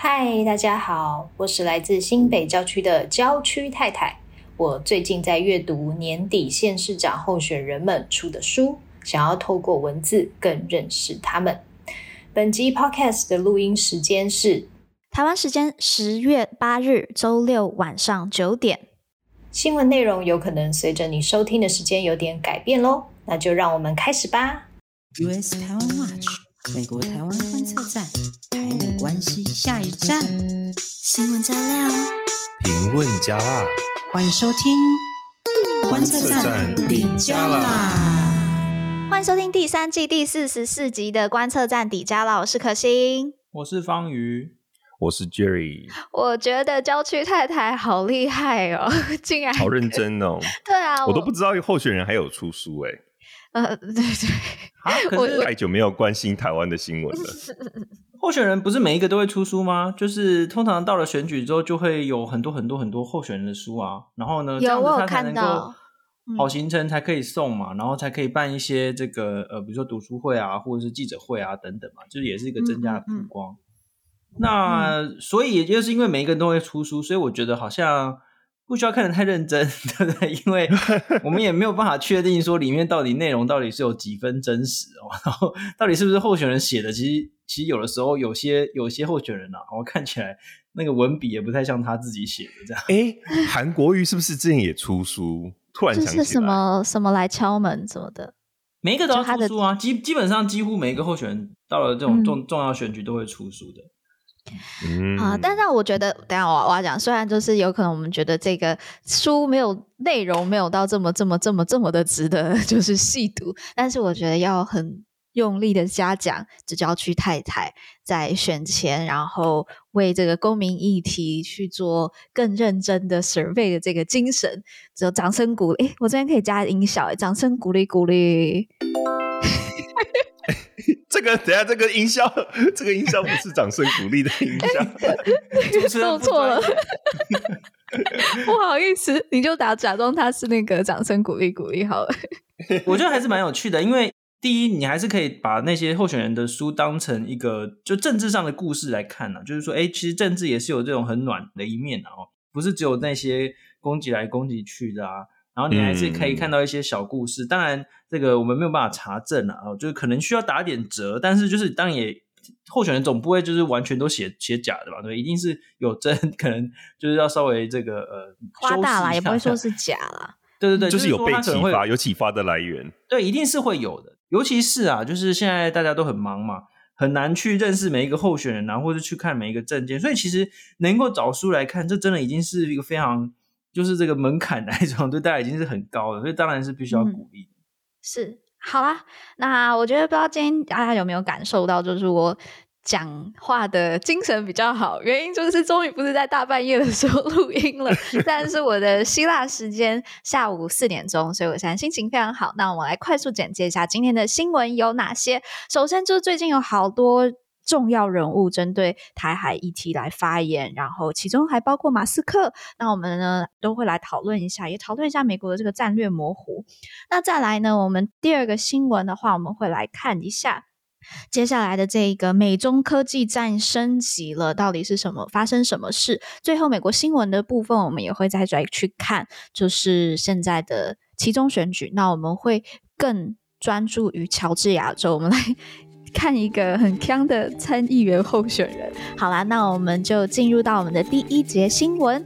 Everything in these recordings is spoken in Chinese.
嗨，大家好，我是来自新北郊区的郊区太太。我最近在阅读年底县市长候选人们出的书，想要透过文字更认识他们。本集 Podcast 的录音时间是台湾时间十月八日周六晚上九点。新闻内容有可能随着你收听的时间有点改变喽，那就让我们开始吧。US 台湾 Watch 美国台湾观测站，台美关系下一站，新闻加料，评论加辣。欢迎收听观测站底加啦！欢迎收听第三季第四十四集的观测站底加啦！我是可心，我是方瑜，我是 Jerry。我觉得郊区太太好厉害哦，竟然好认真哦。对啊，我都不知道候选人还有出书哎。呃，对 对，啊，可是太久没有关心台湾的新闻了。候选人不是每一个都会出书吗？就是通常到了选举之后，就会有很多很多很多候选人的书啊。然后呢，这样子他才能够好行程才可以送嘛，然后才可以办一些这个呃，比如说读书会啊，或者是记者会啊等等嘛，就是也是一个增加的曝光。嗯嗯、那所以也就是因为每一个人都会出书，所以我觉得好像。不需要看得太认真，对不对？因为我们也没有办法确定说里面到底内容到底是有几分真实哦，然后到底是不是候选人写的？其实其实有的时候有些有些候选人啊，我看起来那个文笔也不太像他自己写的这样。哎，韩国瑜是不是之前也出书？突然想起来，是什么什么来敲门什么的，每一个都要出书啊，基基本上几乎每一个候选人到了这种重重要选举都会出书的。嗯啊，但是我觉得，等下我我要讲，虽然就是有可能我们觉得这个书没有内容，没有到这么这么这么这么的值得 就是细读，但是我觉得要很用力的嘉奖郊区太太在选前，然后为这个公民议题去做更认真的 survey 的这个精神，只有掌声鼓励。我这边可以加音效，掌声鼓励鼓励。这个等下，这个音效，这个音效不是掌声鼓励的音效，说错了，不好意思，你就打假装他是那个掌声鼓励鼓励好了。我觉得还是蛮有趣的，因为第一，你还是可以把那些候选人的书当成一个就政治上的故事来看呢、啊，就是说，哎，其实政治也是有这种很暖的一面的哦，不是只有那些攻击来攻击去的啊。然后你还是可以看到一些小故事，嗯、当然这个我们没有办法查证啊，就是可能需要打点折，但是就是当然也候选人总不会就是完全都写写假的吧？对，一定是有真，可能就是要稍微这个呃夸大了，也不会说是假啦。对对对，就是有被启发，有启发的来源。对，一定是会有的，尤其是啊，就是现在大家都很忙嘛，很难去认识每一个候选人啊，或者去看每一个证件，所以其实能够找书来看，这真的已经是一个非常。就是这个门槛来讲，对大家已经是很高了，所以当然是必须要鼓励。嗯、是，好啦，那我觉得不知道今天大家有没有感受到，就是我讲话的精神比较好，原因就是终于不是在大半夜的时候录音了，但是我的希腊时间下午四点钟，所以我现在心情非常好。那我们来快速简介一下今天的新闻有哪些。首先就是最近有好多。重要人物针对台海议题来发言，然后其中还包括马斯克。那我们呢都会来讨论一下，也讨论一下美国的这个战略模糊。那再来呢，我们第二个新闻的话，我们会来看一下接下来的这个美中科技战升级了，到底是什么发生什么事？最后美国新闻的部分，我们也会再再去看，就是现在的其中选举。那我们会更专注于乔治亚州，我们来。看一个很强的参议员候选人。好啦，那我们就进入到我们的第一节新闻。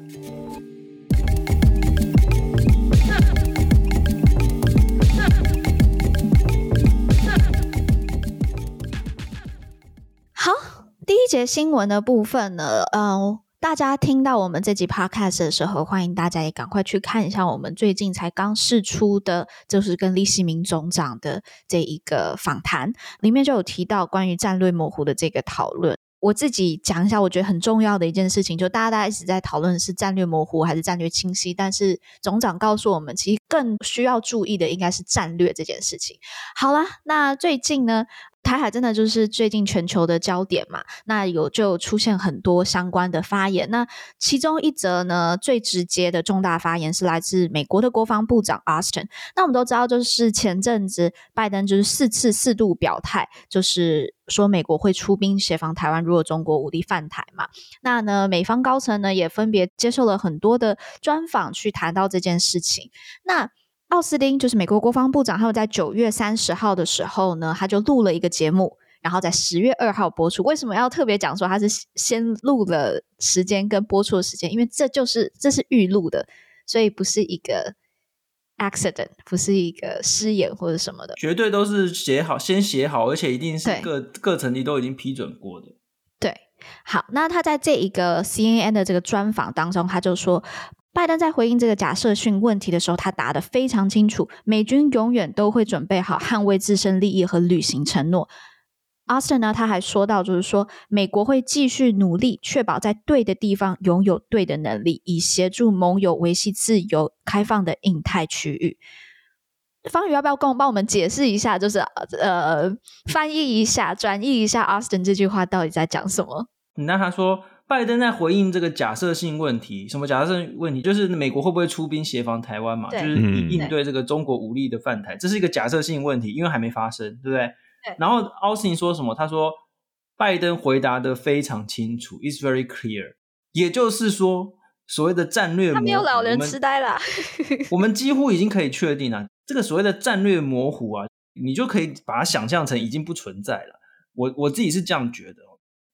好，第一节新闻的部分呢，嗯。大家听到我们这集 podcast 的时候，欢迎大家也赶快去看一下我们最近才刚释出的，就是跟李世民总长的这一个访谈，里面就有提到关于战略模糊的这个讨论。我自己讲一下，我觉得很重要的一件事情，就大家大家一直在讨论是战略模糊还是战略清晰，但是总长告诉我们，其实更需要注意的应该是战略这件事情。好啦，那最近呢，台海真的就是最近全球的焦点嘛，那有就出现很多相关的发言。那其中一则呢，最直接的重大发言是来自美国的国防部长 Austin。那我们都知道，就是前阵子拜登就是四次四度表态，就是说美国会出兵协防台湾，如果中国武力犯台嘛。那呢，美方高层呢也分别接受了很多的专访，去谈到这件事情。那奥斯汀就是美国国防部长，他在九月三十号的时候呢，他就录了一个节目，然后在十月二号播出。为什么要特别讲说他是先录了时间跟播出的时间？因为这就是这是预录的，所以不是一个 accident，不是一个失言或者什么的，绝对都是写好，先写好，而且一定是各各层级都已经批准过的。对，好，那他在这一个 CNN 的这个专访当中，他就说。拜登在回应这个假设性问题的时候，他答得非常清楚：美军永远都会准备好捍卫自身利益和履行承诺。Austin 呢，他还说到，就是说美国会继续努力，确保在对的地方拥有对的能力，以协助盟友维系自由开放的印太区域。方宇要不要跟我帮我们解释一下？就是呃，翻译一下、转译一下 Austin 这句话到底在讲什么？那他说。拜登在回应这个假设性问题，什么假设性问题？就是美国会不会出兵协防台湾嘛？就是应对这个中国武力的犯台，这是一个假设性问题，因为还没发生，对不对？对。然后奥斯汀说什么？他说拜登回答的非常清楚，It's very clear。也就是说，所谓的战略模糊，他没有老人痴呆了。我们几乎已经可以确定了，这个所谓的战略模糊啊，你就可以把它想象成已经不存在了。我我自己是这样觉得。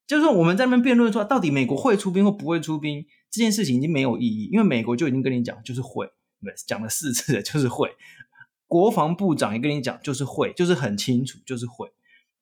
就是说，我们在那边辩论说，到底美国会出兵或不会出兵这件事情已经没有意义，因为美国就已经跟你讲，就是会，对，讲了四次了，就是会。国防部长也跟你讲，就是会，就是很清楚，就是会。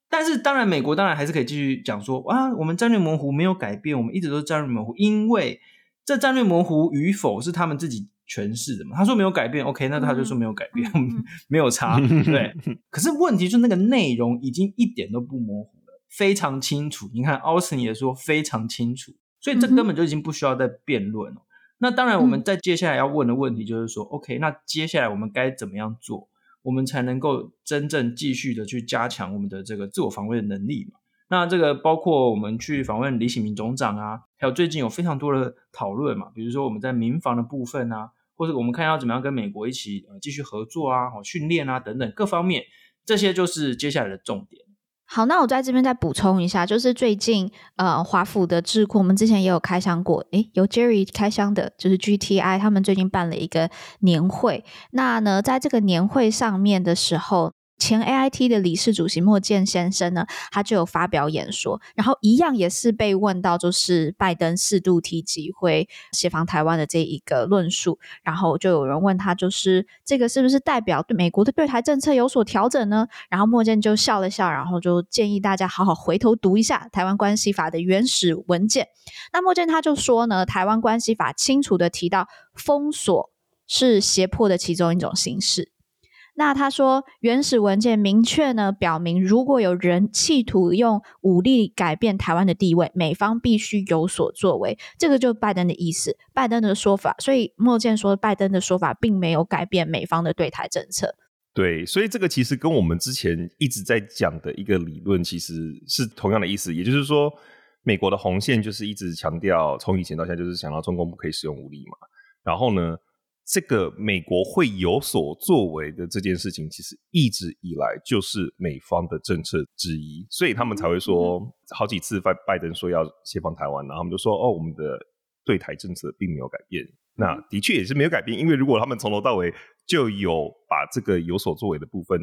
但是，当然，美国当然还是可以继续讲说，啊，我们战略模糊没有改变，我们一直都是战略模糊，因为这战略模糊与否是他们自己诠释的嘛。他说没有改变，OK，那他就说没有改变，嗯、没有差，对。可是问题就是那个内容已经一点都不模糊。非常清楚，你看奥斯汀也说非常清楚，所以这根本就已经不需要再辩论了。嗯、那当然，我们在接下来要问的问题就是说、嗯、，OK，那接下来我们该怎么样做，我们才能够真正继续的去加强我们的这个自我防卫的能力嘛？那这个包括我们去访问李喜明总长啊，还有最近有非常多的讨论嘛，比如说我们在民防的部分啊，或者我们看要怎么样跟美国一起呃继续合作啊，好训练啊等等各方面，这些就是接下来的重点。好，那我在这边再补充一下，就是最近呃，华府的智库，我们之前也有开箱过，诶，由 Jerry 开箱的，就是 GTI，他们最近办了一个年会。那呢，在这个年会上面的时候。前 AIT 的理事主席莫健先生呢，他就有发表演说，然后一样也是被问到，就是拜登四度提及会协防台湾的这一个论述，然后就有人问他，就是这个是不是代表对美国的对台政策有所调整呢？然后莫健就笑了笑，然后就建议大家好好回头读一下《台湾关系法》的原始文件。那莫健他就说呢，《台湾关系法》清楚地提到，封锁是胁迫的其中一种形式。那他说，原始文件明确呢表明，如果有人企图用武力改变台湾的地位，美方必须有所作为。这个就是拜登的意思，拜登的说法。所以莫健说，拜登的说法并没有改变美方的对台政策。对，所以这个其实跟我们之前一直在讲的一个理论其实是同样的意思。也就是说，美国的红线就是一直强调，从以前到现在就是想到中共不可以使用武力嘛。然后呢，这个美国会有所作为的这件事情，其实一直以来就是美方的政策之一，所以他们才会说好几次拜拜登说要协防台湾，然后他们就说哦，我们的对台政策并没有改变。那的确也是没有改变，因为如果他们从头到尾就有把这个有所作为的部分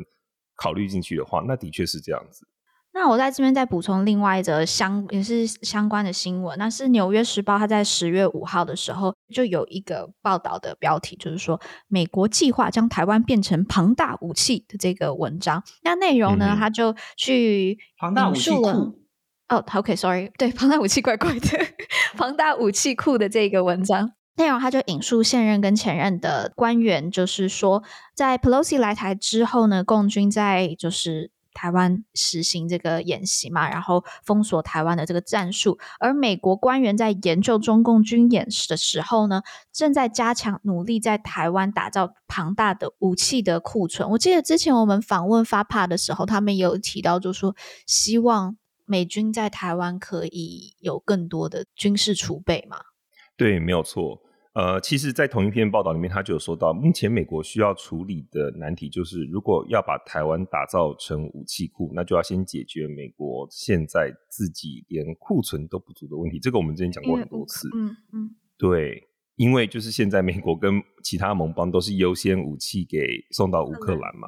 考虑进去的话，那的确是这样子。那我在这边再补充另外一则相也是相关的新闻，那是《纽约时报》它在十月五号的时候就有一个报道的标题，就是说美国计划将台湾变成庞大武器的这个文章。那内容呢，它、嗯、就去庞大武器库哦，OK，Sorry，、okay, 对，庞大武器怪怪的，庞大武器库的这个文章内容，他就引述现任跟前任的官员，就是说在 Pelosi 来台之后呢，共军在就是。台湾实行这个演习嘛，然后封锁台湾的这个战术。而美国官员在研究中共军演时的时候呢，正在加强努力在台湾打造庞大的武器的库存。我记得之前我们访问 FAPA 的时候，他们有提到，就说希望美军在台湾可以有更多的军事储备嘛。对，没有错。呃，其实，在同一篇报道里面，他就有说到，目前美国需要处理的难题就是，如果要把台湾打造成武器库，那就要先解决美国现在自己连库存都不足的问题。这个我们之前讲过很多次。嗯嗯，对，因为就是现在美国跟其他盟邦都是优先武器给送到乌克兰嘛，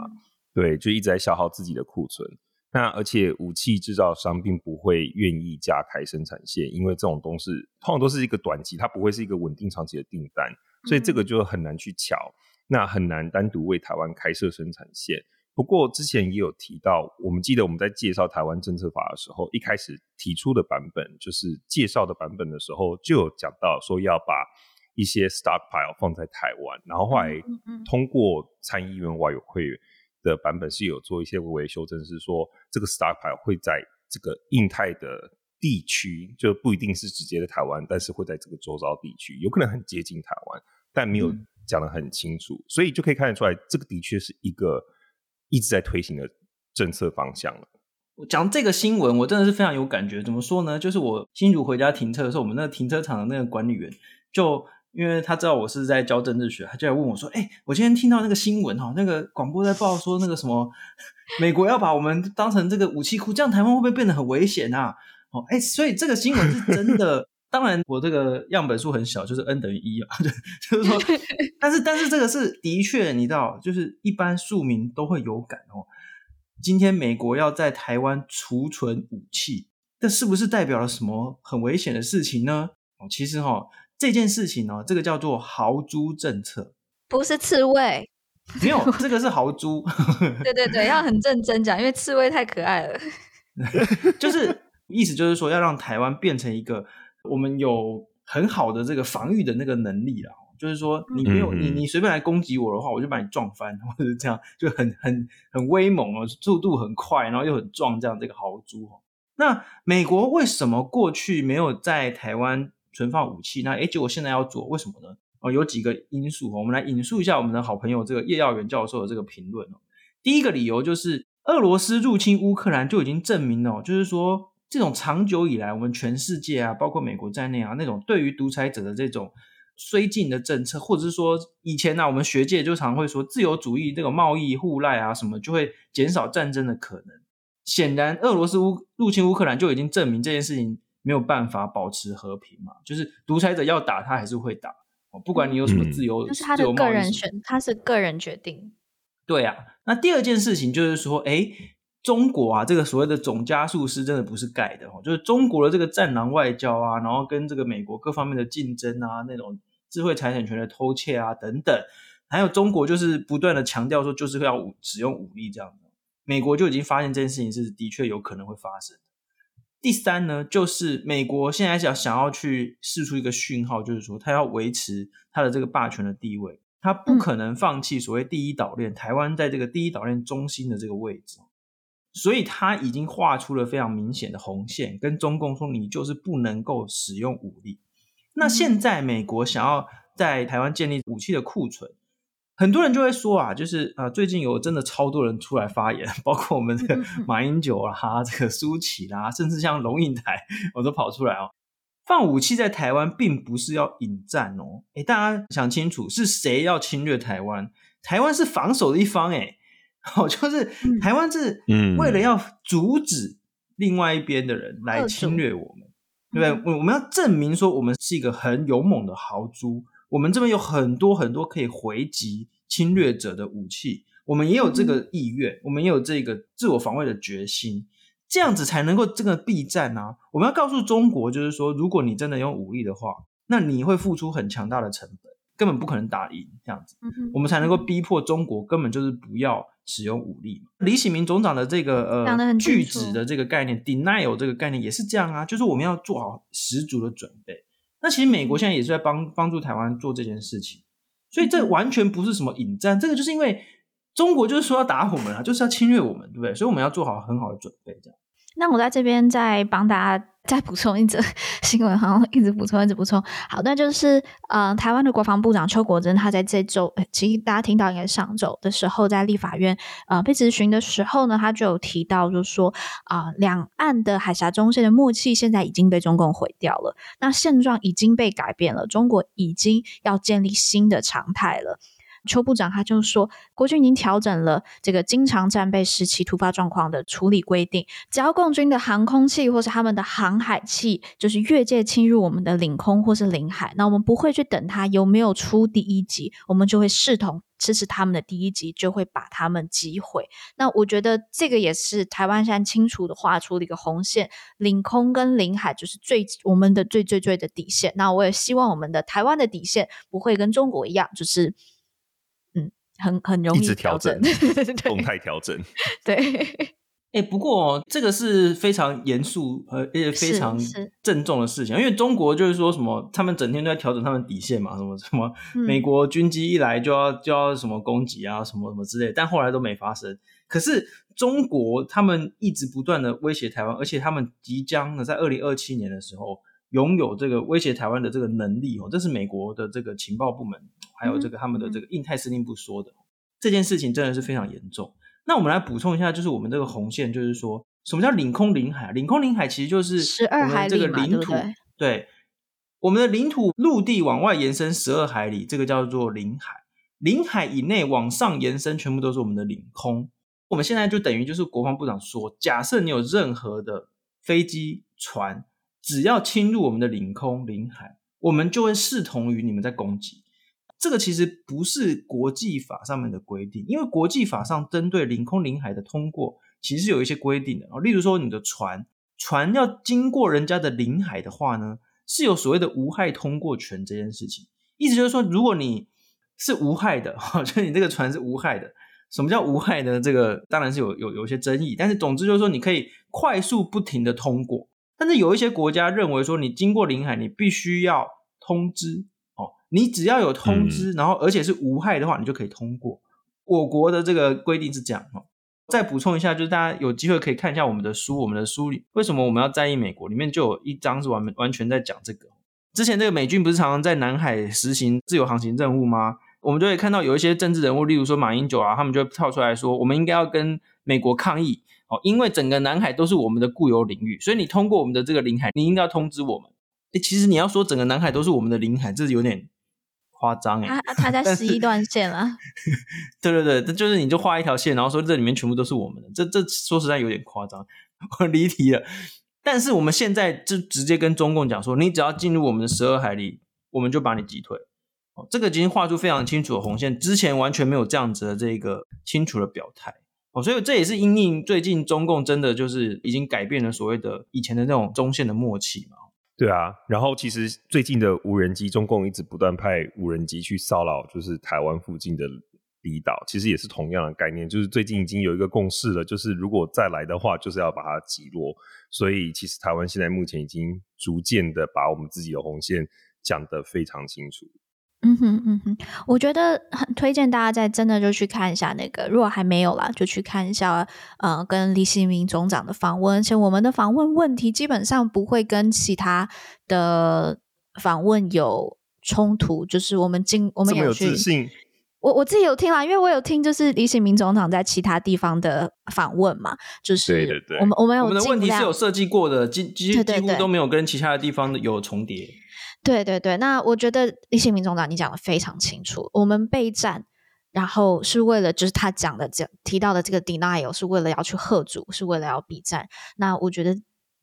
对，就一直在消耗自己的库存。那而且武器制造商并不会愿意加开生产线，因为这种东西通常都是一个短期，它不会是一个稳定长期的订单，所以这个就很难去巧，那很难单独为台湾开设生产线。不过之前也有提到，我们记得我们在介绍台湾政策法的时候，一开始提出的版本就是介绍的版本的时候，就有讲到说要把一些 stockpile 放在台湾，然后后来通过参议院外有会。的版本是有做一些微微修正，是说这个 stockpile 会在这个印太的地区，就不一定是直接的台湾，但是会在这个周遭地区，有可能很接近台湾，但没有讲得很清楚，嗯、所以就可以看得出来，这个的确是一个一直在推行的政策方向了。我讲这个新闻，我真的是非常有感觉。怎么说呢？就是我新竹回家停车的时候，我们那个停车场的那个管理员就。因为他知道我是在教政治学，他就来问我说：“哎、欸，我今天听到那个新闻哈，那个广播在报说那个什么，美国要把我们当成这个武器库，这样台湾会不会变得很危险啊？”哦，哎，所以这个新闻是真的。当然，我这个样本数很小，就是 n 等于一啊，就是说，但是但是这个是的确，你知道，就是一般庶民都会有感哦。今天美国要在台湾储存武器，这是不是代表了什么很危险的事情呢？哦，其实哈。这件事情哦，这个叫做豪猪政策，不是刺猬，没有，这个是豪猪。对对对，要很认真讲，因为刺猬太可爱了。就是意思就是说，要让台湾变成一个我们有很好的这个防御的那个能力了。就是说，你没有你你随便来攻击我的话，我就把你撞翻，或者是这样，就很很很威猛哦，速度很快，然后又很壮，这样这个豪猪。那美国为什么过去没有在台湾存放武器，那诶结果现在要做，为什么呢？哦，有几个因素，我们来引述一下我们的好朋友这个叶耀元教授的这个评论哦。第一个理由就是，俄罗斯入侵乌克兰就已经证明了，就是说这种长久以来我们全世界啊，包括美国在内啊，那种对于独裁者的这种绥靖的政策，或者是说以前呢、我们学界就常会说自由主义这个贸易互赖啊什么，就会减少战争的可能。显然，俄罗斯乌入侵乌克兰就已经证明这件事情。没有办法保持和平嘛？就是独裁者要打他还是会打，不管你有什么自由，就、嗯、是他的个人选，他是个人决定。对啊，那第二件事情就是说，哎，中国啊，这个所谓的总加速师真的不是盖的哦，就是中国的这个战狼外交啊，然后跟这个美国各方面的竞争啊，那种智慧财产权的偷窃啊等等，还有中国就是不断的强调说就是要使用武力这样的，美国就已经发现这件事情是的确有可能会发生。第三呢，就是美国现在想想要去试出一个讯号，就是说他要维持他的这个霸权的地位，他不可能放弃所谓第一岛链，台湾在这个第一岛链中心的这个位置，所以他已经画出了非常明显的红线，跟中共说你就是不能够使用武力。那现在美国想要在台湾建立武器的库存。很多人就会说啊，就是啊，最近有真的超多人出来发言，包括我们的马英九啦、啊，这个苏起啦，甚至像龙应台，我都跑出来哦。放武器在台湾，并不是要引战哦。诶，大家想清楚，是谁要侵略台湾？台湾是防守的一方，诶，哦，就是台湾是为了要阻止另外一边的人来侵略我们，对不对？我们要证明说，我们是一个很勇猛的豪猪。我们这边有很多很多可以回击侵略者的武器，我们也有这个意愿，我们也有这个自我防卫的决心，这样子才能够这个避战啊！我们要告诉中国，就是说，如果你真的用武力的话，那你会付出很强大的成本，根本不可能打赢这样子，我们才能够逼迫中国根本就是不要使用武力。李喜明总长的这个呃拒止的这个概念，denial 这个概念也是这样啊，就是我们要做好十足的准备。那其实美国现在也是在帮帮助台湾做这件事情，所以这完全不是什么引战，这个就是因为中国就是说要打我们啊，就是要侵略我们，对不对？所以我们要做好很好的准备，这样。那我在这边再帮大家再补充一则 新闻，好像一直补充，一直补充。好，那就是呃，台湾的国防部长邱国珍，他在这周，其实大家听到应该上周的时候，在立法院呃被质询的时候呢，他就有提到，就是说啊，两岸的海峡中线的默契现在已经被中共毁掉了，那现状已经被改变了，中国已经要建立新的常态了。邱部长他就说，国军已经调整了这个经常战备时期突发状况的处理规定，只要共军的航空器或是他们的航海器就是越界侵入我们的领空或是领海，那我们不会去等他有没有出第一集，我们就会视同支持他们的第一集，就会把他们击毁。那我觉得这个也是台湾现在清楚的画出了一个红线，领空跟领海就是最我们的最最最的底线。那我也希望我们的台湾的底线不会跟中国一样，就是。很很容易调整，动态调整。对，哎、欸，不过这个是非常严肃呃，而且非常郑重的事情，因为中国就是说什么，他们整天都在调整他们底线嘛，什么什么，美国军机一来就要就要什么攻击啊，什么什么之类，但后来都没发生。可是中国他们一直不断的威胁台湾，而且他们即将呢在二零二七年的时候拥有这个威胁台湾的这个能力哦，这是美国的这个情报部门。还有这个他们的这个印太司令部说的、嗯、这件事情真的是非常严重。那我们来补充一下，就是我们这个红线，就是说什么叫领空领海？领空领海其实就是十二海里这个领土，对，我们的领土陆地往外延伸十二海里，这个叫做领海。领海以内往上延伸，全部都是我们的领空。我们现在就等于就是国防部长说，假设你有任何的飞机、船，只要侵入我们的领空领海，我们就会视同于你们在攻击。这个其实不是国际法上面的规定，因为国际法上针对领空领海的通过，其实有一些规定的。例如说，你的船船要经过人家的领海的话呢，是有所谓的无害通过权这件事情。意思就是说，如果你是无害的，就是你这个船是无害的。什么叫无害呢？这个当然是有有有一些争议，但是总之就是说，你可以快速不停的通过。但是有一些国家认为说，你经过领海，你必须要通知哦。你只要有通知，然后而且是无害的话，你就可以通过。我国的这个规定是这样哈。再补充一下，就是大家有机会可以看一下我们的书，我们的书里为什么我们要在意美国？里面就有一章是完完全在讲这个。之前这个美军不是常常在南海实行自由航行任务吗？我们就会看到有一些政治人物，例如说马英九啊，他们就会跳出来说，我们应该要跟美国抗议哦，因为整个南海都是我们的固有领域，所以你通过我们的这个领海，你应该要通知我们。诶，其实你要说整个南海都是我们的领海，这是有点。夸张哎，他他在十一段线了。对对对，这就是你就画一条线，然后说这里面全部都是我们的，这这说实在有点夸张，我离题了。但是我们现在就直接跟中共讲说，你只要进入我们的十二海里，我们就把你击退。哦，这个已经画出非常清楚的红线，之前完全没有这样子的这个清楚的表态。哦，所以这也是因应最近中共真的就是已经改变了所谓的以前的那种中线的默契嘛。对啊，然后其实最近的无人机，中共一直不断派无人机去骚扰，就是台湾附近的离岛，其实也是同样的概念，就是最近已经有一个共识了，就是如果再来的话，就是要把它击落。所以其实台湾现在目前已经逐渐的把我们自己的红线讲得非常清楚。嗯哼嗯哼，我觉得很推荐大家在真的就去看一下那个，如果还没有啦，就去看一下呃跟李新民总长的访问，而且我们的访问问题基本上不会跟其他的访问有冲突，就是我们进我们有自信，我我自己有听啦，因为我有听就是李显明总长在其他地方的访问嘛，就是对对对，我们我们有我们的问题是有设计过的，几几几乎都没有跟其他的地方有重叠。对对对，那我觉得李喜明总长你讲的非常清楚。我们备战，然后是为了就是他讲的讲提到的这个 denial，是为了要去吓阻，是为了要避战。那我觉得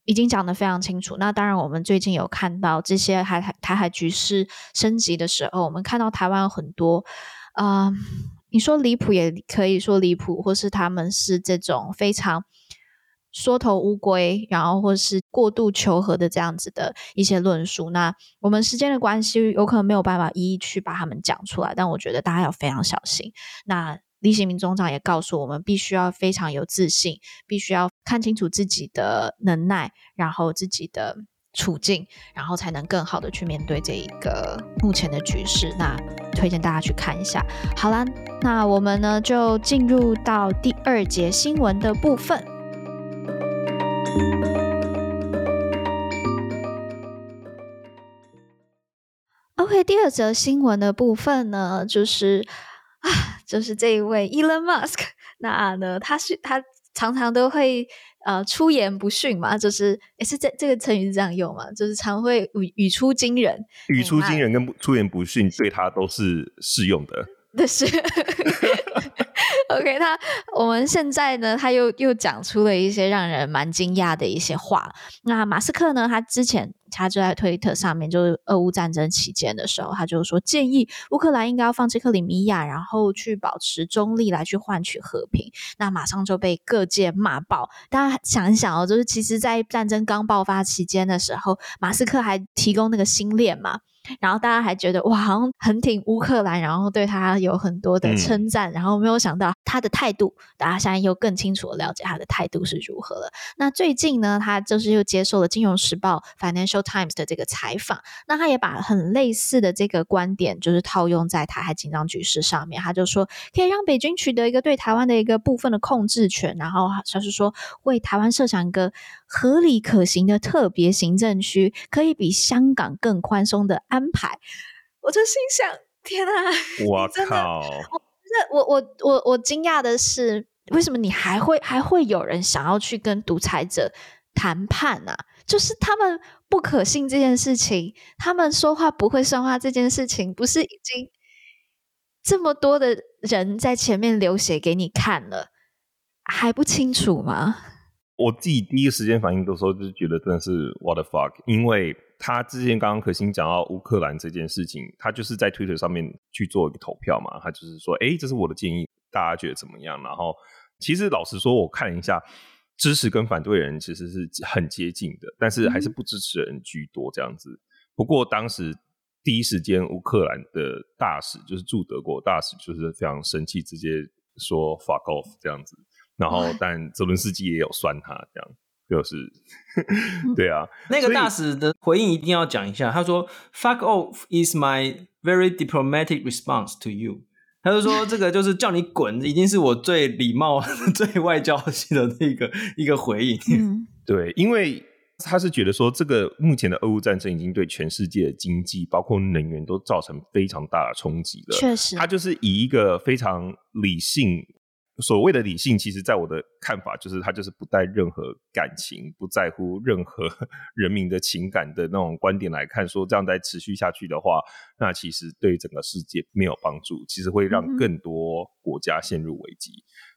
已经讲的非常清楚。那当然，我们最近有看到这些台海台海局势升级的时候，我们看到台湾有很多啊、你说离谱也可以说离谱，或是他们是这种非常。缩头乌龟，然后或是过度求和的这样子的一些论述，那我们时间的关系，有可能没有办法一一去把他们讲出来，但我觉得大家要非常小心。那李喜明总长也告诉我们，必须要非常有自信，必须要看清楚自己的能耐，然后自己的处境，然后才能更好的去面对这一个目前的局势。那推荐大家去看一下。好啦，那我们呢就进入到第二节新闻的部分。OK，第二则新闻的部分呢，就是啊，就是这一位 Elon Musk，那呢，他是他常常都会。呃，出言不逊嘛，就是也是这这个成语是这样用嘛，就是常会语语出惊人，语出惊人跟出言不逊对他都是适用的。的是 OK，他我们现在呢，他又又讲出了一些让人蛮惊讶的一些话。那马斯克呢，他之前他就在推特上面，就是俄乌战争期间的时候，他就说建议乌克兰应该要放弃克里米亚，然后去保持中立来去换取和平。那马上就被各界骂爆。大家想一想哦，就是其实在战争刚爆发期间的时候，马斯克还提供那个星链嘛。然后大家还觉得哇，好像很挺乌克兰，然后对他有很多的称赞，嗯、然后没有想到他的态度，大家现在又更清楚的了解他的态度是如何了。那最近呢，他就是又接受了《金融时报》（Financial Times） 的这个采访，那他也把很类似的这个观点，就是套用在台海紧张局势上面。他就说，可以让北京取得一个对台湾的一个部分的控制权，然后就是说为台湾设想一个合理可行的特别行政区，可以比香港更宽松的。安排，我就心想：天啊！我 靠！我我我我我惊讶的是，为什么你还会还会有人想要去跟独裁者谈判呢、啊？就是他们不可信这件事情，他们说话不会算话这件事情，不是已经这么多的人在前面流血给你看了，还不清楚吗？我自己第一时间反应的时候，就是觉得真的是 what the fuck，因为。他之前刚刚可心讲到乌克兰这件事情，他就是在 Twitter 上面去做一个投票嘛，他就是说，哎，这是我的建议，大家觉得怎么样？然后，其实老实说，我看了一下，支持跟反对人其实是很接近的，但是还是不支持人居多这样子。不过当时第一时间，乌克兰的大使就是驻德国大使，就是非常生气，直接说 “fuck off” 这样子。然后，但泽伦斯基也有酸他这样。就是，对啊，那个大使的回应一定要讲一下。他说：“Fuck off is my very diplomatic response to you。”他就说：“这个就是叫你滚，已经是我最礼貌、最外交性的那个一个回应。”嗯，对，因为他是觉得说，这个目前的俄乌战争已经对全世界的经济，包括能源，都造成非常大的冲击了。确实，他就是以一个非常理性。所谓的理性，其实在我的看法，就是他就是不带任何感情，不在乎任何 人民的情感的那种观点来看，说这样再持续下去的话，那其实对整个世界没有帮助，其实会让更多国家陷入危机。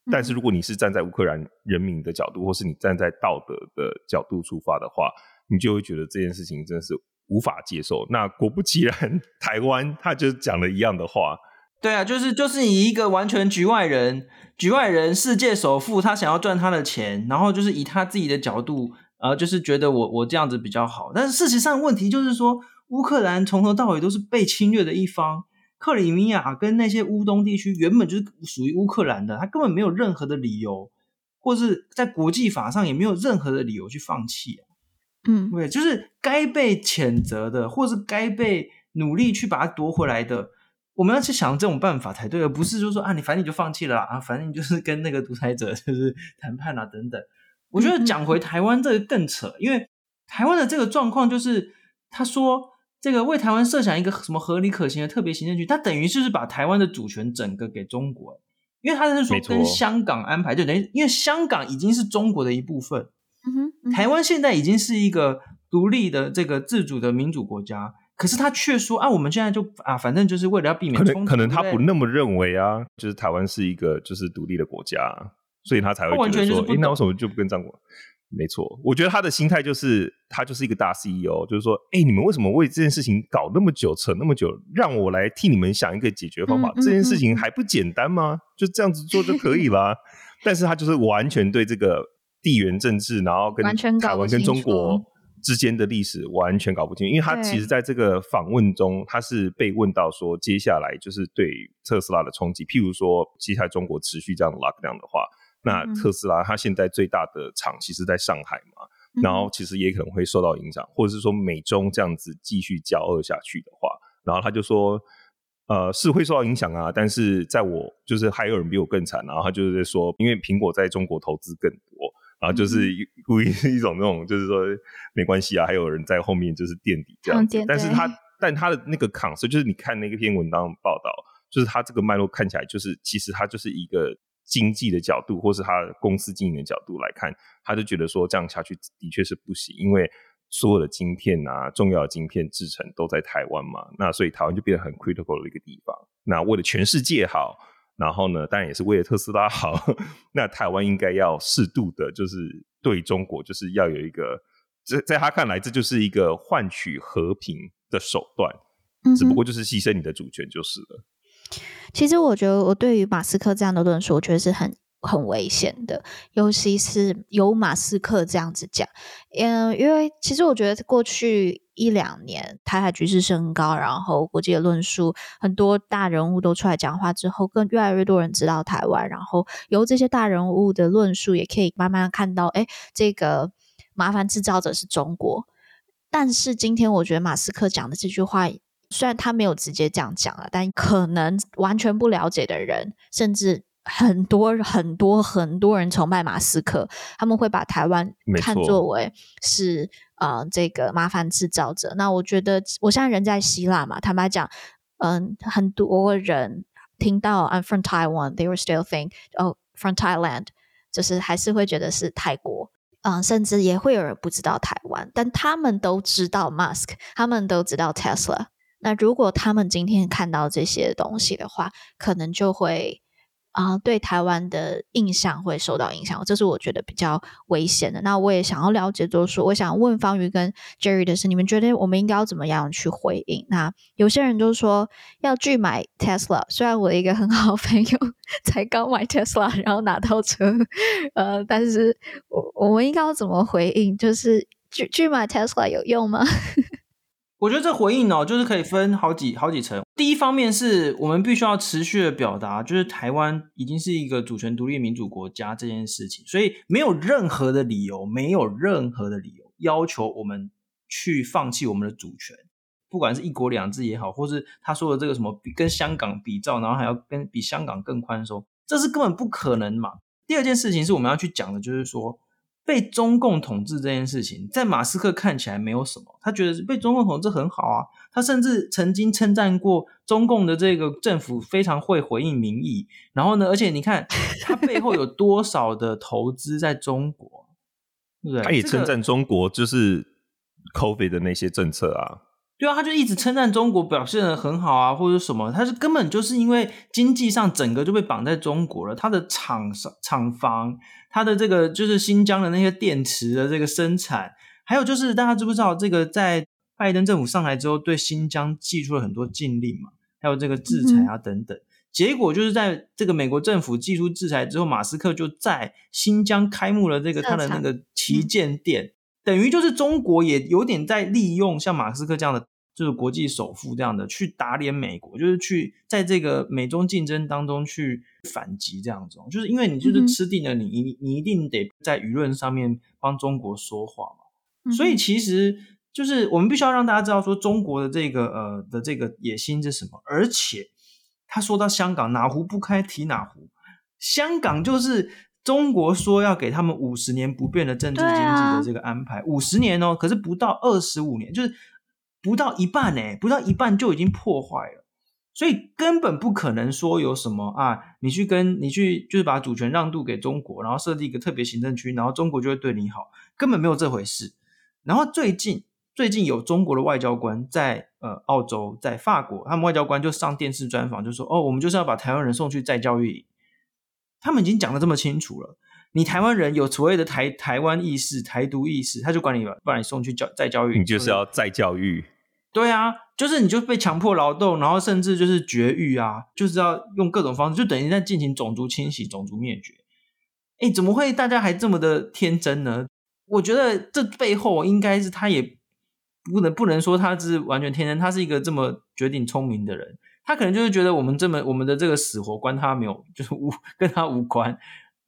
嗯、但是如果你是站在乌克兰人民的角度，或是你站在道德的角度出发的话，你就会觉得这件事情真的是无法接受。那果不其然，台湾他就讲了一样的话。对啊，就是就是以一个完全局外人，局外人，世界首富，他想要赚他的钱，然后就是以他自己的角度，呃，就是觉得我我这样子比较好。但是事实上，问题就是说，乌克兰从头到尾都是被侵略的一方，克里米亚跟那些乌东地区原本就是属于乌克兰的，他根本没有任何的理由，或是在国际法上也没有任何的理由去放弃啊。嗯，对，就是该被谴责的，或是该被努力去把它夺回来的。我们要去想这种办法才对，而不是就是说啊，你反正你就放弃了啊，反正你就是跟那个独裁者 就是谈判啊等等。我觉得讲回台湾这个更扯，因为台湾的这个状况就是，他说这个为台湾设想一个什么合理可行的特别行政区，他等于就是把台湾的主权整个给中国，因为他是说跟香港安排，就等于因为香港已经是中国的一部分，台湾现在已经是一个独立的这个自主的民主国家。可是他却说啊，我们现在就啊，反正就是为了要避免冲突，可能可能他不那么认为啊，就是台湾是一个就是独立的国家，所以他才会觉得说，哎、欸，那为什么就不跟张国？没错，我觉得他的心态就是他就是一个大 CEO，就是说，哎、欸，你们为什么为这件事情搞那么久，扯那么久，让我来替你们想一个解决方法？嗯嗯嗯、这件事情还不简单吗？就这样子做就可以了。但是他就是完全对这个地缘政治，然后跟台湾跟中国。之间的历史完全搞不清。楚，因为他其实在这个访问中，他是被问到说，接下来就是对特斯拉的冲击，譬如说，接下来中国持续这样的 lockdown 的话，那特斯拉它现在最大的厂其实在上海嘛，然后其实也可能会受到影响，或者是说美中这样子继续交恶下去的话，然后他就说，呃，是会受到影响啊，但是在我就是还有人比我更惨，然后他就是在说，因为苹果在中国投资更多，然后就是故意是一种那种就是说没关系啊，还有人在后面就是垫底这样子，但是他但他的那个 c o n c e r t 就是你看那个篇文章报道，就是他这个脉络看起来就是其实他就是一个。经济的角度，或是他公司经营的角度来看，他就觉得说这样下去的确是不行，因为所有的晶片啊，重要的晶片制成都在台湾嘛，那所以台湾就变得很 critical 的一个地方。那为了全世界好，然后呢，当然也是为了特斯拉好，那台湾应该要适度的，就是对中国就是要有一个，在在他看来，这就是一个换取和平的手段，只不过就是牺牲你的主权就是了。其实我觉得，我对于马斯克这样的论述，我觉得是很很危险的，尤其是由马斯克这样子讲，嗯，因为其实我觉得过去一两年台海局势升高，然后国际的论述，很多大人物都出来讲话之后，更越来越多人知道台湾，然后由这些大人物的论述，也可以慢慢看到，哎，这个麻烦制造者是中国。但是今天我觉得马斯克讲的这句话。虽然他没有直接这样讲了，但可能完全不了解的人，甚至很多很多很多人崇拜马斯克，他们会把台湾看作为是呃这个麻烦制造者。那我觉得，我现在人在希腊嘛，坦白讲，嗯、呃，很多人听到 I'm from Taiwan，they were still think oh from Thailand，就是还是会觉得是泰国。嗯、呃，甚至也会有人不知道台湾，但他们都知道 Musk，他们都知道 Tesla。那如果他们今天看到这些东西的话，可能就会啊、呃，对台湾的印象会受到影响，这是我觉得比较危险的。那我也想要了解，就是说，我想问方瑜跟 Jerry 的是，你们觉得我们应该要怎么样去回应？那有些人就说要拒买 Tesla，虽然我的一个很好的朋友 才刚买 Tesla，然后拿到车，呃，但是我我们应该要怎么回应？就是拒拒买 Tesla 有用吗？我觉得这回应哦，就是可以分好几好几层。第一方面是我们必须要持续的表达，就是台湾已经是一个主权独立民主国家这件事情，所以没有任何的理由，没有任何的理由要求我们去放弃我们的主权，不管是一国两制也好，或是他说的这个什么比跟香港比照，然后还要跟比香港更宽松，这是根本不可能嘛。第二件事情是我们要去讲的，就是说。被中共统治这件事情，在马斯克看起来没有什么，他觉得被中共统治很好啊。他甚至曾经称赞过中共的这个政府非常会回应民意。然后呢，而且你看 他背后有多少的投资在中国，对不对？他也称赞中国就是 COVID 的那些政策啊。对啊，他就一直称赞中国表现的很好啊，或者什么，他是根本就是因为经济上整个就被绑在中国了，他的厂厂房，他的这个就是新疆的那些电池的这个生产，还有就是大家知不知道这个在拜登政府上台之后，对新疆寄出了很多禁令嘛，还有这个制裁啊等等，嗯、结果就是在这个美国政府寄出制裁之后，马斯克就在新疆开幕了这个他的那个旗舰店。等于就是中国也有点在利用像马斯克这样的，就是国际首富这样的去打脸美国，就是去在这个美中竞争当中去反击这样子，就是因为你就是吃定了你，你、嗯、你一定得在舆论上面帮中国说话嘛。所以其实就是我们必须要让大家知道说中国的这个呃的这个野心是什么，而且他说到香港哪壶不开提哪壶，香港就是。中国说要给他们五十年不变的政治经济的这个安排，五十年哦，可是不到二十五年，就是不到一半呢，不到一半就已经破坏了，所以根本不可能说有什么啊，你去跟你去就是把主权让渡给中国，然后设立一个特别行政区，然后中国就会对你好，根本没有这回事。然后最近最近有中国的外交官在呃澳洲，在法国，他们外交官就上电视专访，就说哦，我们就是要把台湾人送去再教育营。他们已经讲的这么清楚了，你台湾人有所谓的台台湾意识、台独意识，他就管你把你送去教再教育，你就是要再教育。对啊，就是你就被强迫劳动，然后甚至就是绝育啊，就是要用各种方式，就等于在进行种族清洗、种族灭绝。哎，怎么会大家还这么的天真呢？我觉得这背后应该是他也不能不能说他是完全天真，他是一个这么绝顶聪明的人。他可能就是觉得我们这么我们的这个死活关他没有，就是无跟他无关。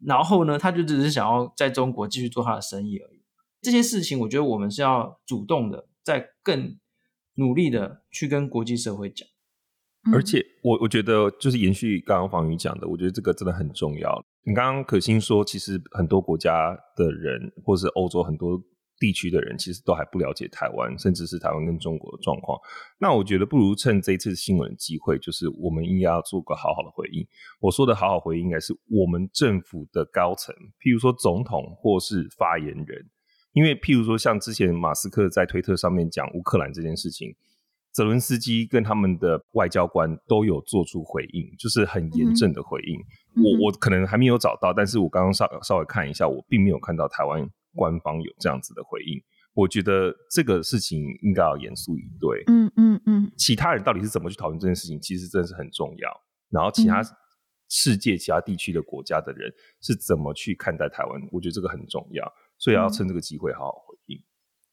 然后呢，他就只是想要在中国继续做他的生意而已。这些事情，我觉得我们是要主动的，在更努力的去跟国际社会讲。而且我我觉得就是延续刚刚方宇讲的，我觉得这个真的很重要。你刚刚可心说，其实很多国家的人，或是欧洲很多地区的人，其实都还不了解台湾，甚至是台湾跟中国的状况。那我觉得不如趁这一次新闻的机会，就是我们应该要做个好好的回应。我说的好好回应，应该是我们政府的高层，譬如说总统或是发言人，因为譬如说像之前马斯克在推特上面讲乌克兰这件事情。泽伦斯基跟他们的外交官都有做出回应，就是很严正的回应。嗯、我我可能还没有找到，但是我刚刚稍稍微看一下，我并没有看到台湾官方有这样子的回应。我觉得这个事情应该要严肃以对。嗯嗯嗯，其他人到底是怎么去讨论这件事情，其实真的是很重要。然后其他世界、其他地区的国家的人是怎么去看待台湾，我觉得这个很重要，所以要趁这个机会好好回应。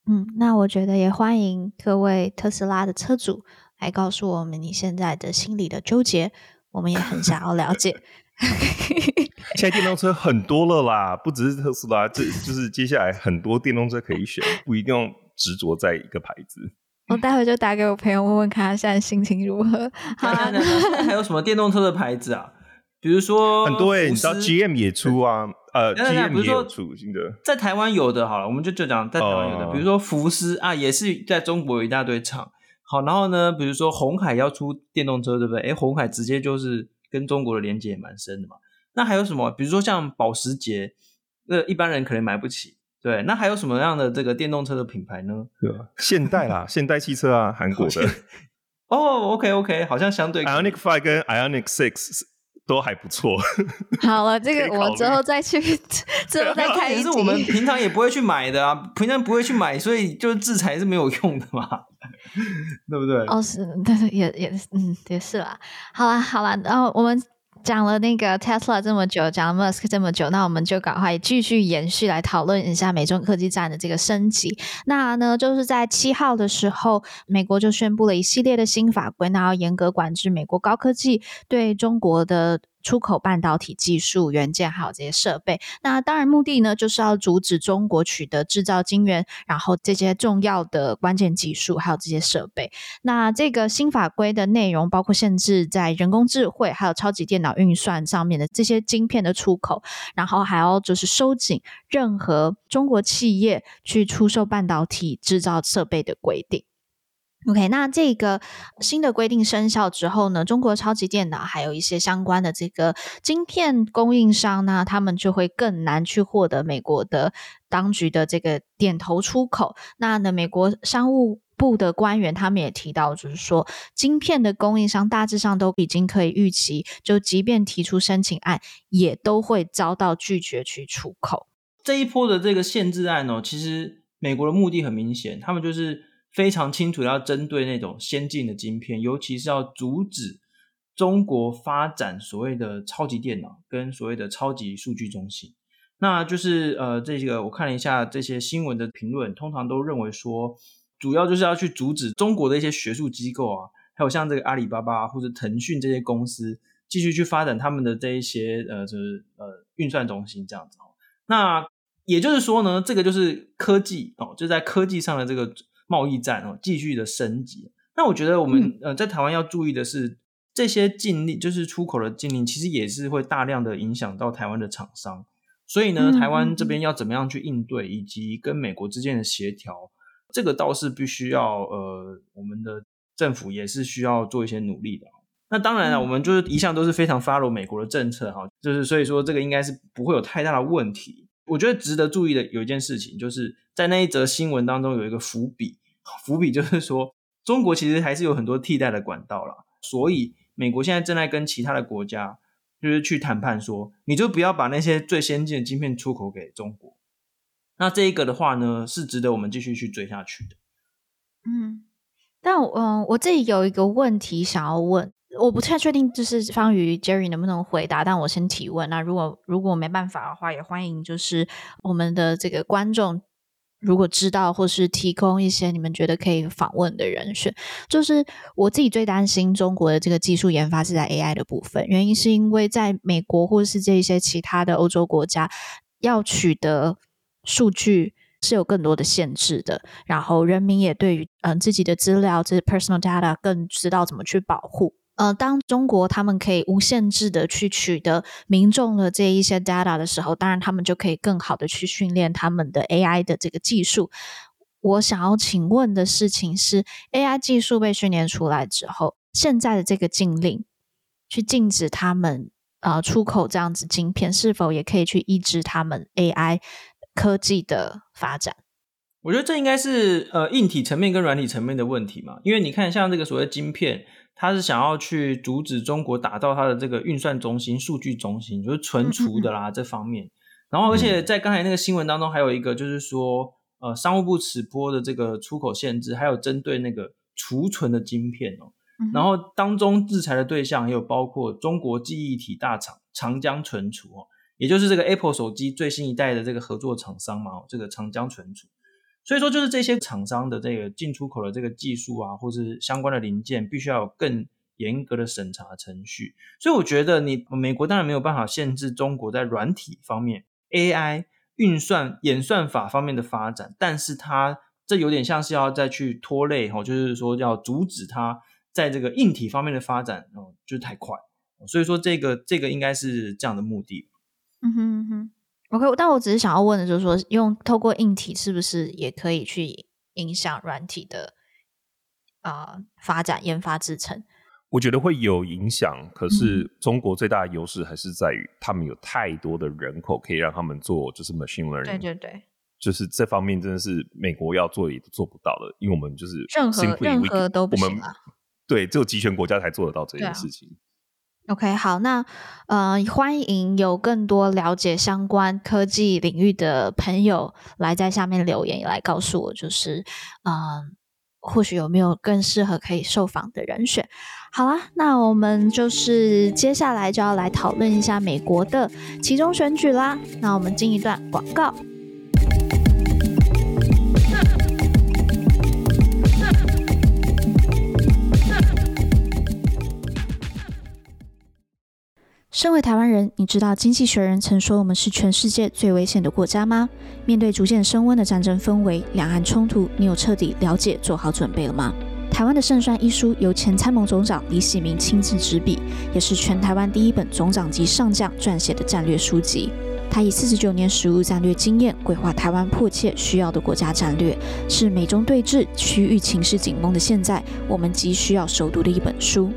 嗯，那我觉得也欢迎各位特斯拉的车主来告诉我们你现在的心理的纠结，我们也很想要了解。现在电动车很多了啦，不只是特斯拉，这就是接下来很多电动车可以选，不一定要执着在一个牌子。我待会就打给我朋友问问看他现在心情如何。还有什么电动车的牌子啊？比如说很多哎、欸，你知道 GM 也出啊，呃，GM 也有出新的，在台湾有的，好了，我们就就讲在台湾有的，呃、比如说福斯啊，也是在中国有一大堆厂。好，然后呢，比如说红海要出电动车，对不对？哎，红海直接就是跟中国的连接也蛮深的嘛。那还有什么？比如说像保时捷，那一般人可能买不起，对。那还有什么样的这个电动车的品牌呢？对啊，现代啦，现代汽车啊，韩国的。哦、oh,，OK OK，好像相对 Ionic Five 跟 Ionic Six。都还不错。好了，这个我之后再去，之后再看。也是我们平常也不会去买的啊，平常不会去买，所以就制裁是没有用的嘛，对不对？哦，是，但是也也嗯也是啦。好啦，好啦，然后我们。讲了那个 Tesla 这么久，讲了 Musk 这么久，那我们就赶快继续延续来讨论一下美中科技战的这个升级。那呢，就是在七号的时候，美国就宣布了一系列的新法规，那要严格管制美国高科技对中国的。出口半导体技术、元件还有这些设备，那当然目的呢，就是要阻止中国取得制造晶圆，然后这些重要的关键技术还有这些设备。那这个新法规的内容包括限制在人工智慧还有超级电脑运算上面的这些晶片的出口，然后还要就是收紧任何中国企业去出售半导体制造设备的规定。OK，那这个新的规定生效之后呢，中国超级电脑还有一些相关的这个晶片供应商呢，他们就会更难去获得美国的当局的这个点头出口。那呢，美国商务部的官员他们也提到，就是说，晶片的供应商大致上都已经可以预期，就即便提出申请案，也都会遭到拒绝去出口。这一波的这个限制案哦，其实美国的目的很明显，他们就是。非常清楚要针对那种先进的晶片，尤其是要阻止中国发展所谓的超级电脑跟所谓的超级数据中心。那就是呃，这个我看了一下这些新闻的评论，通常都认为说，主要就是要去阻止中国的一些学术机构啊，还有像这个阿里巴巴或者腾讯这些公司继续去发展他们的这一些呃，就是呃运算中心这样子。那也就是说呢，这个就是科技哦，就在科技上的这个。贸易战哦，继续的升级。那我觉得我们呃在台湾要注意的是，这些禁令就是出口的禁令，其实也是会大量的影响到台湾的厂商。所以呢，台湾这边要怎么样去应对，以及跟美国之间的协调，这个倒是必须要呃，我们的政府也是需要做一些努力的。那当然了，我们就是一向都是非常 follow 美国的政策哈，就是所以说这个应该是不会有太大的问题。我觉得值得注意的有一件事情，就是在那一则新闻当中有一个伏笔，伏笔就是说中国其实还是有很多替代的管道啦，所以美国现在正在跟其他的国家就是去谈判说，你就不要把那些最先进的晶片出口给中国。那这一个的话呢，是值得我们继续去追下去的。嗯，但嗯，我这里有一个问题想要问。我不太确定，就是方宇 Jerry 能不能回答，但我先提问。那如果如果没办法的话，也欢迎就是我们的这个观众，如果知道或是提供一些你们觉得可以访问的人选。就是我自己最担心中国的这个技术研发是在 AI 的部分，原因是因为在美国或是这一些其他的欧洲国家，要取得数据是有更多的限制的。然后人民也对于嗯、自己的资料，这些 personal data 更知道怎么去保护。呃，当中国他们可以无限制的去取得民众的这一些 data 的时候，当然他们就可以更好的去训练他们的 AI 的这个技术。我想要请问的事情是，AI 技术被训练出来之后，现在的这个禁令去禁止他们呃出口这样子晶片，是否也可以去抑制他们 AI 科技的发展？我觉得这应该是呃硬体层面跟软体层面的问题嘛，因为你看像这个所谓晶片。他是想要去阻止中国打造他的这个运算中心、数据中心，就是存储的啦、嗯、这方面。然后，而且在刚才那个新闻当中，还有一个就是说，呃，商务部此波的这个出口限制，还有针对那个储存的晶片哦。然后当中制裁的对象也有包括中国记忆体大厂长江存储哦，也就是这个 Apple 手机最新一代的这个合作厂商嘛，这个长江存储。所以说，就是这些厂商的这个进出口的这个技术啊，或是相关的零件，必须要有更严格的审查程序。所以，我觉得你美国当然没有办法限制中国在软体方面 AI 运算演算法方面的发展，但是它这有点像是要再去拖累哈，就是说要阻止它在这个硬体方面的发展哦，就是太快。所以说，这个这个应该是这样的目的。嗯哼嗯哼。OK，但我只是想要问的，就是说，用透过硬体是不是也可以去影响软体的啊、呃、发展、研发、制程？我觉得会有影响，可是中国最大的优势还是在于他们有太多的人口可以让他们做，就是 machine learning。对对对，就是这方面真的是美国要做也做不到的，因为我们就是任何任何都不行啊。对，只有集权国家才做得到这件事情。OK，好，那呃，欢迎有更多了解相关科技领域的朋友来在下面留言，来告诉我，就是嗯、或许有没有更适合可以受访的人选。好啦，那我们就是接下来就要来讨论一下美国的其中选举啦。那我们进一段广告。身为台湾人，你知道《经济学人》曾说我们是全世界最危险的国家吗？面对逐渐升温的战争氛围、两岸冲突，你有彻底了解、做好准备了吗？《台湾的胜算》一书由前参谋总长李喜明亲自执笔，也是全台湾第一本总长级上将撰写的战略书籍。他以四十九年实务战略经验，规划台湾迫切需要的国家战略，是美中对峙、区域情势紧绷的现在，我们急需要熟读的一本书。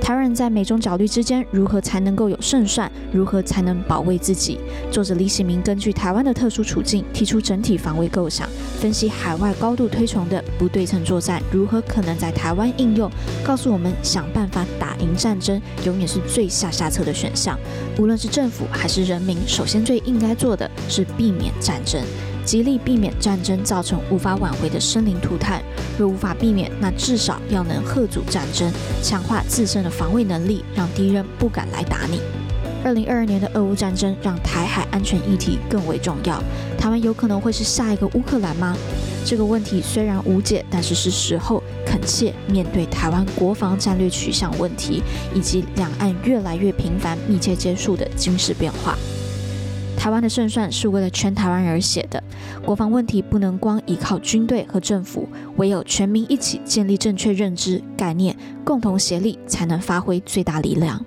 台湾人在美中角力之间，如何才能够有胜算？如何才能保卫自己？作者李喜明根据台湾的特殊处境，提出整体防卫构想，分析海外高度推崇的不对称作战如何可能在台湾应用，告诉我们想办法打赢战争，永远是最下下策的选项。无论是政府还是人民，首先最应该做的是避免战争。极力避免战争造成无法挽回的生灵涂炭。若无法避免，那至少要能吓阻战争，强化自身的防卫能力，让敌人不敢来打你。二零二二年的俄乌战争让台海安全议题更为重要。台湾有可能会是下一个乌克兰吗？这个问题虽然无解，但是是时候恳切面对台湾国防战略取向问题，以及两岸越来越频繁、密切接触的军事变化。台湾的胜算是为了全台湾而写的，国防问题不能光依靠军队和政府，唯有全民一起建立正确认知概念，共同协力，才能发挥最大力量。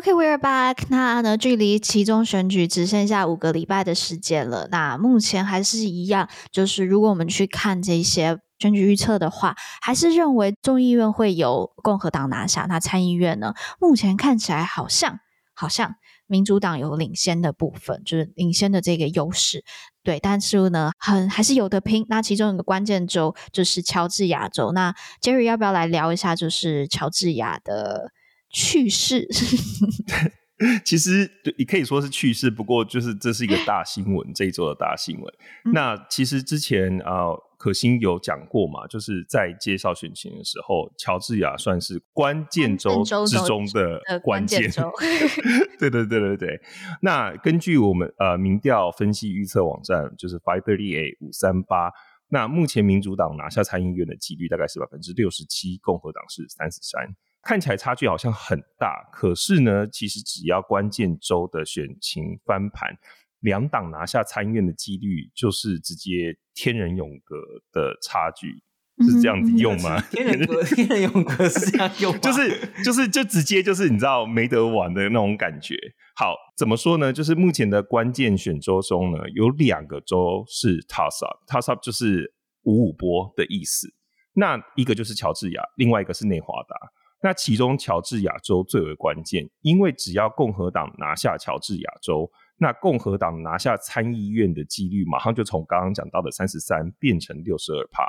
OK，we're back。那呢，距离其中选举只剩下五个礼拜的时间了。那目前还是一样，就是如果我们去看这些选举预测的话，还是认为众议院会由共和党拿下。那参议院呢，目前看起来好像好像民主党有领先的部分，就是领先的这个优势。对，但是呢，很还是有得拼。那其中一个关键州就是乔治亚州。那 Jerry 要不要来聊一下，就是乔治亚的？去世，其实也可以说是去世，不过就是这是一个大新闻，这一周的大新闻。嗯、那其实之前啊、呃，可心有讲过嘛，就是在介绍选情的时候，乔治亚算是关键州之中的关键州。对对对对对。那根据我们呃民调分析预测网站，就是 Five Thirty Eight 五三八。那目前民主党拿下参议院的几率大概是百分之六十七，共和党是三十三。看起来差距好像很大，可是呢，其实只要关键州的选情翻盘，两党拿下参议院的几率就是直接天人永隔的差距。是这样子用吗？天人格，天人永隔是这样用 吗？就是就是就直接就是你知道没得玩的那种感觉。好，怎么说呢？就是目前的关键选州中呢，有两个州是 toss up，toss up 就是五五波的意思。那一个就是乔治亚，另外一个是内华达。那其中乔治亚州最为关键，因为只要共和党拿下乔治亚州，那共和党拿下参议院的几率马上就从刚刚讲到的三十三变成六十二趴。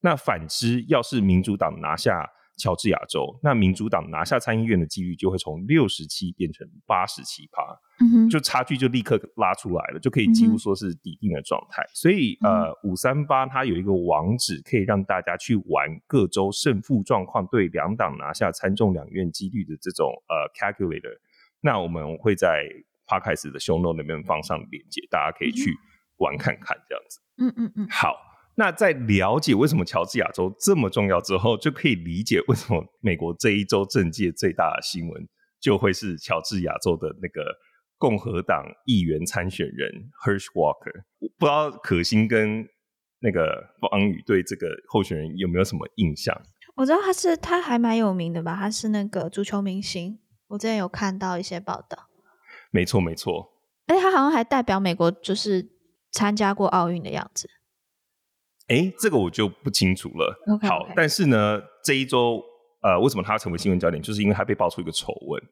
那反之，要是民主党拿下乔治亚州，那民主党拿下参议院的几率就会从六十七变成八十七趴，就差距就立刻拉出来了，就可以几乎说是底定的状态。嗯、所以，呃，五三八它有一个网址，可以让大家去玩各州胜负状况对两党拿下参众两院几率的这种呃 calculator。那我们会在 Podcast 的 show note 那边放上链接，大家可以去玩看看，这样子。嗯嗯嗯，好。那在了解为什么乔治亚州这么重要之后，就可以理解为什么美国这一周政界最大的新闻就会是乔治亚州的那个共和党议员参选人 Hersch Walker。不知道可心跟那个方宇对这个候选人有没有什么印象？我知道他是他还蛮有名的吧，他是那个足球明星。我之前有看到一些报道。没错，没错。哎，他好像还代表美国，就是参加过奥运的样子。哎，这个我就不清楚了。Okay, okay. 好，但是呢，这一周呃，为什么他成为新闻焦点？就是因为他被爆出一个丑闻。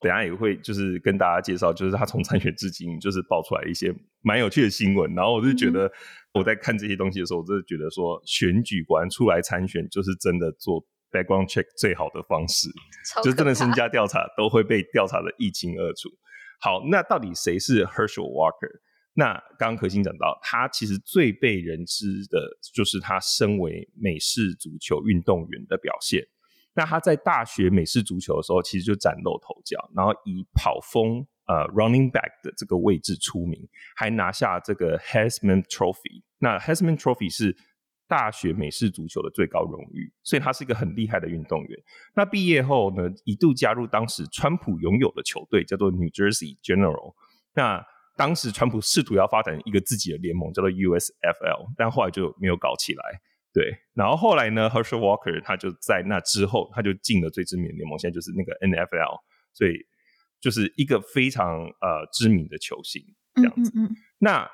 等下也会就是跟大家介绍，就是他从参选至今，就是爆出来一些蛮有趣的新闻。然后我就觉得，我在看这些东西的时候，我真的觉得说，选举官出来参选，就是真的做 background check 最好的方式，就真的身家调查都会被调查的一清二楚。好，那到底谁是 Herschel Walker？那刚刚可心讲到，他其实最被人知的就是他身为美式足球运动员的表现。那他在大学美式足球的时候，其实就崭露头角，然后以跑锋呃 running back 的这个位置出名，还拿下这个 Heisman Trophy。那 Heisman Trophy 是大学美式足球的最高荣誉，所以他是一个很厉害的运动员。那毕业后呢，一度加入当时川普拥有的球队，叫做 New Jersey General。那当时川普试图要发展一个自己的联盟，叫做 USFL，但后来就没有搞起来。对，然后后来呢，Herschel Walker 他就在那之后，他就进了最知名的联盟，现在就是那个 NFL，所以就是一个非常呃知名的球星这样子。嗯嗯嗯。那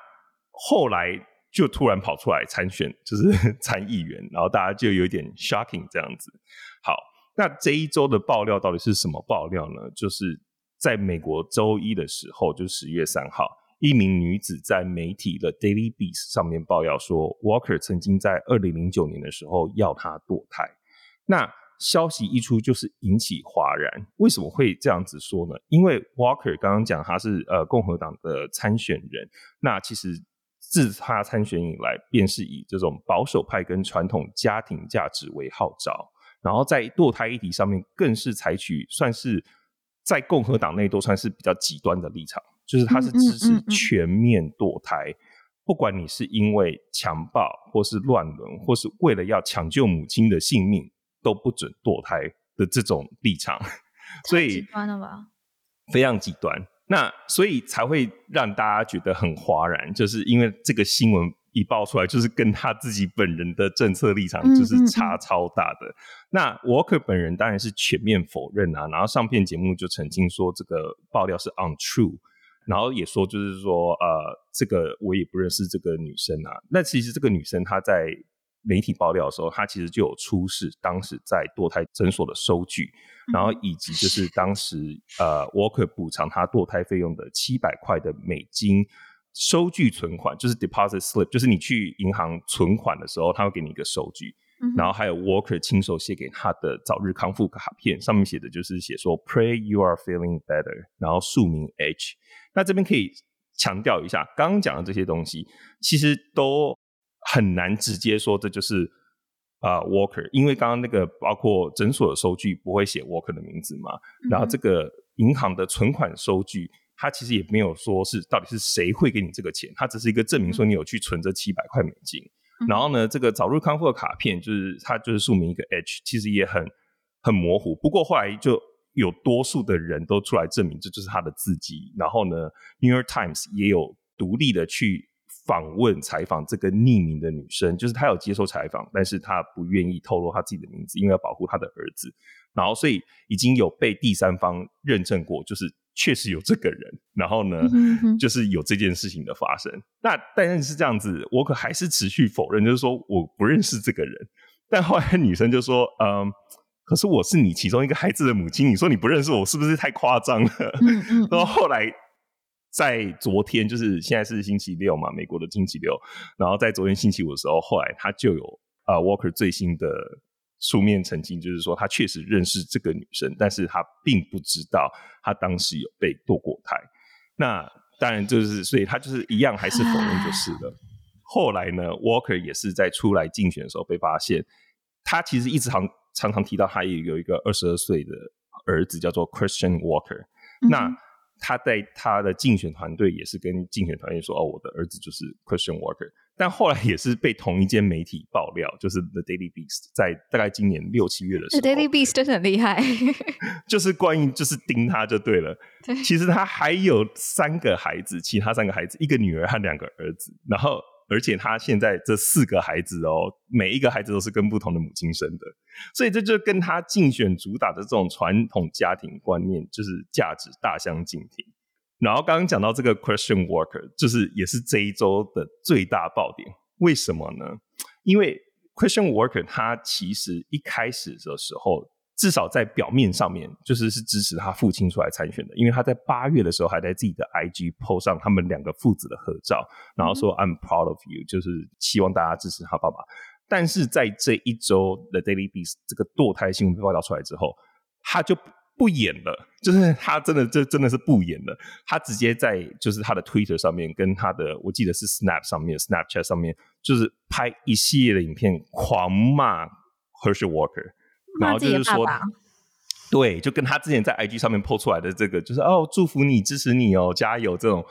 后来就突然跑出来参选，就是参议员，然后大家就有点 shocking 这样子。好，那这一周的爆料到底是什么爆料呢？就是。在美国周一的时候，就十月三号，一名女子在媒体的 Daily Beast 上面爆料说，Walker 曾经在二零零九年的时候要她堕胎。那消息一出，就是引起哗然。为什么会这样子说呢？因为 Walker 刚刚讲他是呃共和党的参选人，那其实自他参选以来，便是以这种保守派跟传统家庭价值为号召，然后在堕胎议题上面，更是采取算是。在共和党内都算是比较极端的立场，就是他是支持全面堕胎，不管你是因为强暴，或是乱伦，或是为了要抢救母亲的性命，都不准堕胎的这种立场。所以，极端了吧？非常极端。那所以才会让大家觉得很哗然，就是因为这个新闻。一爆出来就是跟他自己本人的政策立场就是差超大的。嗯嗯嗯。那 Walker 本人当然是全面否认啊，然后上片节目就澄清说这个爆料是 untrue，然后也说就是说呃这个我也不认识这个女生啊。那其实这个女生她在媒体爆料的时候，她其实就有出示当时在堕胎诊所的收据，然后以及就是当时呃 Walker 补偿她堕胎费用的七百块的美金。收据存款就是 deposit slip，就是你去银行存款的时候，他会给你一个收据，嗯、然后还有 Walker 亲手写给他的早日康复卡片，上面写的就是写说 Pray you are feeling better，然后署名 H。那这边可以强调一下，刚刚讲的这些东西其实都很难直接说这就是啊、呃、Walker，因为刚刚那个包括诊所的收据不会写 Walker 的名字嘛，嗯、然后这个银行的存款收据。他其实也没有说是到底是谁会给你这个钱，他只是一个证明说你有去存这七百块美金。然后呢，这个早日康复的卡片就是它就是署名一个 H，其实也很很模糊。不过后来就有多数的人都出来证明这就是他的字迹。然后呢，《New York Times》也有独立的去访问采访这个匿名的女生，就是她有接受采访，但是她不愿意透露她自己的名字，因为要保护她的儿子。然后所以已经有被第三方认证过，就是。确实有这个人，然后呢，嗯、哼就是有这件事情的发生。那但是这样子，我可还是持续否认，就是说我不认识这个人。但后来女生就说：“嗯，可是我是你其中一个孩子的母亲，你说你不认识我，是不是太夸张了？”嗯嗯。然后后来在昨天，就是现在是星期六嘛，美国的星期六。然后在昨天星期五的时候，后来他就有啊、呃、，Walker 最新的。书面澄清，就是说他确实认识这个女生，但是他并不知道他当时有被堕过胎。那当然就是，所以他就是一样还是否认就是了。后来呢，Walker 也是在出来竞选的时候被发现，他其实一直常常常提到他也有一个二十二岁的儿子叫做 Christian Walker。嗯、那他在他的竞选团队也是跟竞选团队说：“哦，我的儿子就是 Christian Walker。”但后来也是被同一间媒体爆料，就是 The Daily Beast 在大概今年六七月的时候，The Daily Beast 真的很厉害，就是关于就是盯他就对了。对，其实他还有三个孩子，其他三个孩子，一个女儿和两个儿子。然后，而且他现在这四个孩子哦，每一个孩子都是跟不同的母亲生的，所以这就跟他竞选主打的这种传统家庭观念就是价值大相径庭。然后刚刚讲到这个 Christian worker，就是也是这一周的最大爆点。为什么呢？因为 Christian worker 他其实一开始的时候，至少在表面上面，就是是支持他父亲出来参选的。因为他在八月的时候还在自己的 IG PO 上他们两个父子的合照，然后说 I'm proud of you，就是希望大家支持他爸爸。但是在这一周 The Daily Beast 这个堕胎新闻被报道出来之后，他就。不演了，就是他真的，这真的是不演了。他直接在就是他的 Twitter 上面，跟他的我记得是 Snap 上面，Snapchat 上面，就是拍一系列的影片，狂骂 Herschel Walker，然后就是说，对，就跟他之前在 IG 上面 po 出来的这个，就是哦，祝福你，支持你哦，加油，这种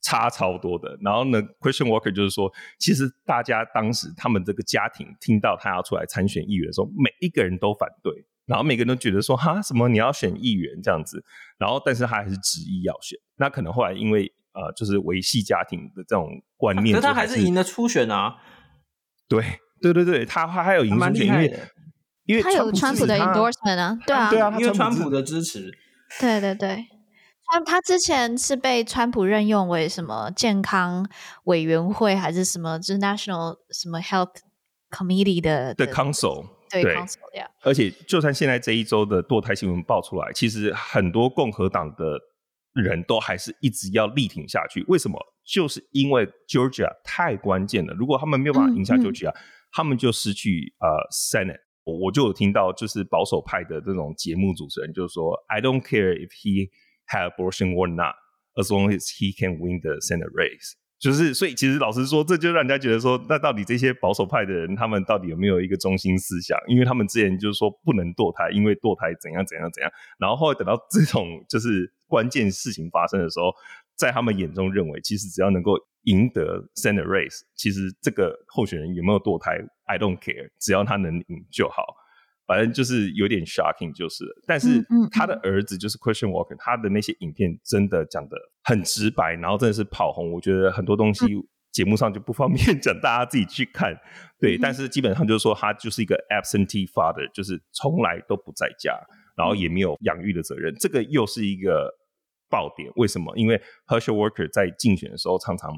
差超多的。然后呢，Christian Walker 就是说，其实大家当时他们这个家庭听到他要出来参选议员的时候，每一个人都反对。然后每个人都觉得说哈什么你要选议员这样子，然后但是他还是执意要选。那可能后来因为呃就是维系家庭的这种观念，可是他还是赢了初选啊。对对对对，他他还有赢初选，因为因为他有川普的 endorsement 啊，对啊，对啊，因为川普的支持。对对对，他他之前是被川普任用为什么健康委员会还是什么，就是 National 什么 Health Committee 的的 Council。对，而且就算现在这一周的堕胎新闻爆出来，其实很多共和党的人都还是一直要力挺下去。为什么？就是因为 Georgia 太关键了。如果他们没有办法赢下 Georgia，嗯嗯、他们就失去呃 Senate。我就有听到，就是保守派的这种节目主持人就说：“I don't care if he have abortion or not, as long as he can win the Senate race。”就是，所以其实老实说，这就让人家觉得说，那到底这些保守派的人，他们到底有没有一个中心思想？因为他们之前就是说不能堕胎，因为堕胎怎样怎样怎样。然后后来等到这种就是关键事情发生的时候，在他们眼中认为，其实只要能够赢得 Senate race，其实这个候选人有没有堕胎，I don't care，只要他能赢就好。反正就是有点 shocking，就是，但是他的儿子就是 Christian Walker，他的那些影片真的讲得很直白，然后真的是跑红。我觉得很多东西节目上就不方便 讲，大家自己去看。对，但是基本上就是说他就是一个 absentee father，就是从来都不在家，然后也没有养育的责任。这个又是一个爆点，为什么？因为 Herschel Walker 在竞选的时候常常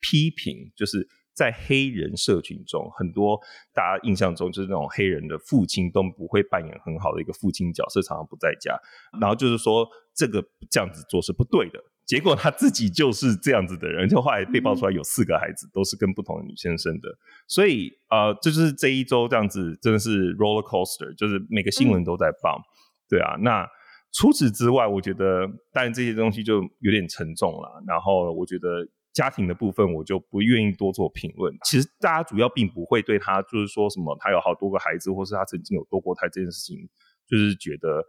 批评，就是。在黑人社群中，很多大家印象中就是那种黑人的父亲都不会扮演很好的一个父亲角色，常常不在家。然后就是说这个这样子做是不对的。结果他自己就是这样子的人，就后来被爆出来有四个孩子都是跟不同的女生生的。所以呃，就是这一周这样子真的是 roller coaster，就是每个新闻都在报。嗯、对啊，那除此之外，我觉得当然这些东西就有点沉重了。然后我觉得。家庭的部分我就不愿意多做评论。其实大家主要并不会对他就是说什么他有好多个孩子，或是他曾经有堕过胎这件事情，就是觉得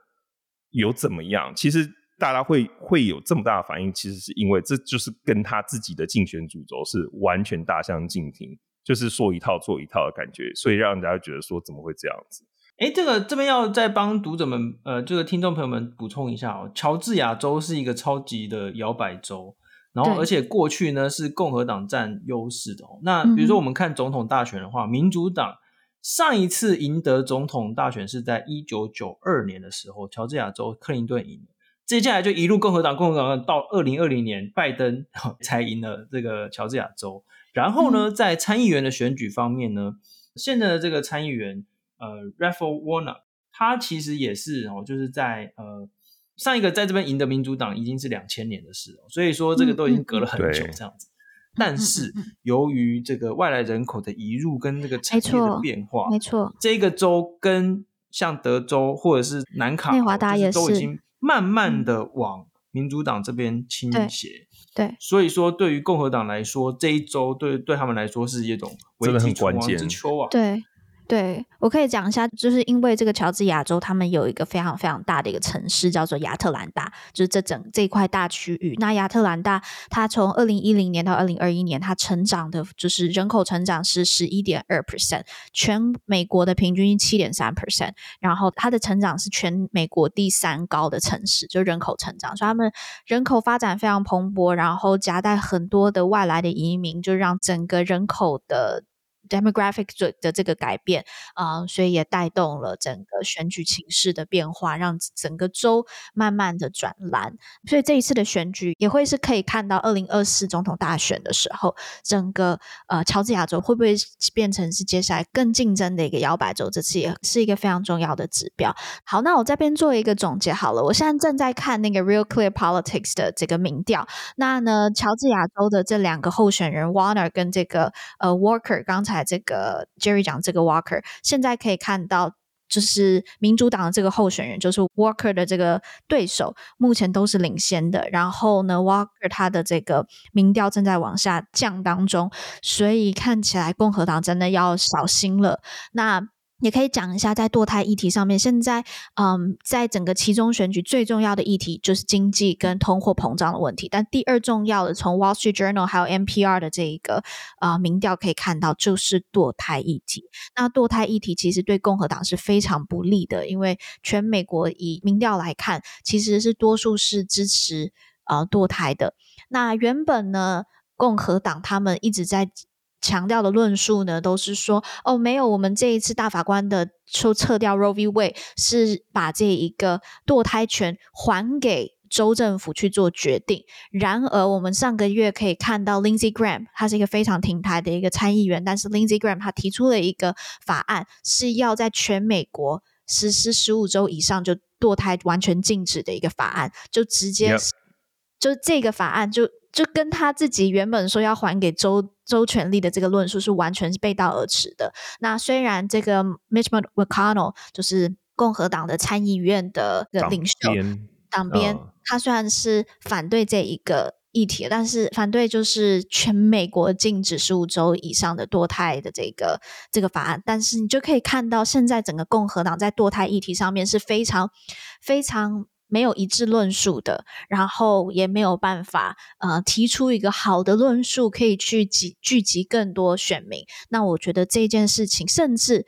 有怎么样。其实大家会会有这么大的反应，其实是因为这就是跟他自己的竞选主轴是完全大相径庭。就是说一套做一套的感觉，所以让人家觉得说怎么会这样子？哎，这个这边要再帮读者们呃，这个听众朋友们补充一下哦，乔治亚州是一个超级的摇摆州。然后，而且过去呢是共和党占优势的哦。那比如说我们看总统大选的话，嗯、民主党上一次赢得总统大选是在一九九二年的时候，乔治亚州克林顿赢了。接下来就一路共和党，共和党到二零二零年拜登 才赢了这个乔治亚州。然后呢，在参议员的选举方面呢，现在的这个参议员呃，Raphael Warnock，他其实也是哦，就是在呃。上一个在这边赢的民主党已经是两千年的事了，所以说这个都已经隔了很久这样子。嗯、但是由于这个外来人口的移入跟这个产业的变化，没错，这个州跟像德州或者是南卡罗，内华达也是，都已经慢慢的往民主党这边倾斜。对，所以说对于共和党来说，这一周对对他们来说是一种危机存亡之秋啊。对。对，我可以讲一下，就是因为这个乔治亚州，他们有一个非常非常大的一个城市叫做亚特兰大，就是这整这一块大区域。那亚特兰大，它从二零一零年到二零二一年，它成长的就是人口成长是十一点二 percent，全美国的平均七点三 percent，然后它的成长是全美国第三高的城市，就人口成长，所以他们人口发展非常蓬勃，然后夹带很多的外来的移民，就让整个人口的。Demographic 的这个改变啊、呃，所以也带动了整个选举情势的变化，让整个州慢慢的转蓝。所以这一次的选举也会是可以看到，二零二四总统大选的时候，整个呃乔治亚州会不会变成是接下来更竞争的一个摇摆州？这次也是一个非常重要的指标。好，那我这边做一个总结好了。我现在正在看那个 Real Clear Politics 的这个民调。那呢，乔治亚州的这两个候选人 Warner 跟这个呃 Walker 刚才。这个 Jerry 讲这个 Walker，现在可以看到，就是民主党的这个候选人，就是 Walker 的这个对手，目前都是领先的。然后呢，Walker 他的这个民调正在往下降当中，所以看起来共和党真的要小心了。那也可以讲一下，在堕胎议题上面，现在嗯，在整个期中选举最重要的议题就是经济跟通货膨胀的问题。但第二重要的，从 Wall Street Journal 还有 NPR 的这一个啊、民调可以看到，就是堕胎议题。那堕胎议题其实对共和党是非常不利的，因为全美国以民调来看，其实是多数是支持呃堕胎的。那原本呢，共和党他们一直在。强调的论述呢，都是说哦，没有，我们这一次大法官的说撤掉 Roe v. Wade 是把这一个堕胎权还给州政府去做决定。然而，我们上个月可以看到 Lindsey Graham，他是一个非常挺台的一个参议员，但是 Lindsey Graham 他提出了一个法案，是要在全美国实施十五周以上就堕胎完全禁止的一个法案，就直接.就这个法案就。就跟他自己原本说要还给周周权力的这个论述是完全是背道而驰的。那虽然这个 Mitch McConnell 就是共和党的参议院的领袖党鞭，他虽然是反对这一个议题，但是反对就是全美国禁止十五周以上的堕胎的这个这个法案。但是你就可以看到，现在整个共和党在堕胎议题上面是非常非常。没有一致论述的，然后也没有办法呃提出一个好的论述，可以去集聚集更多选民。那我觉得这件事情，甚至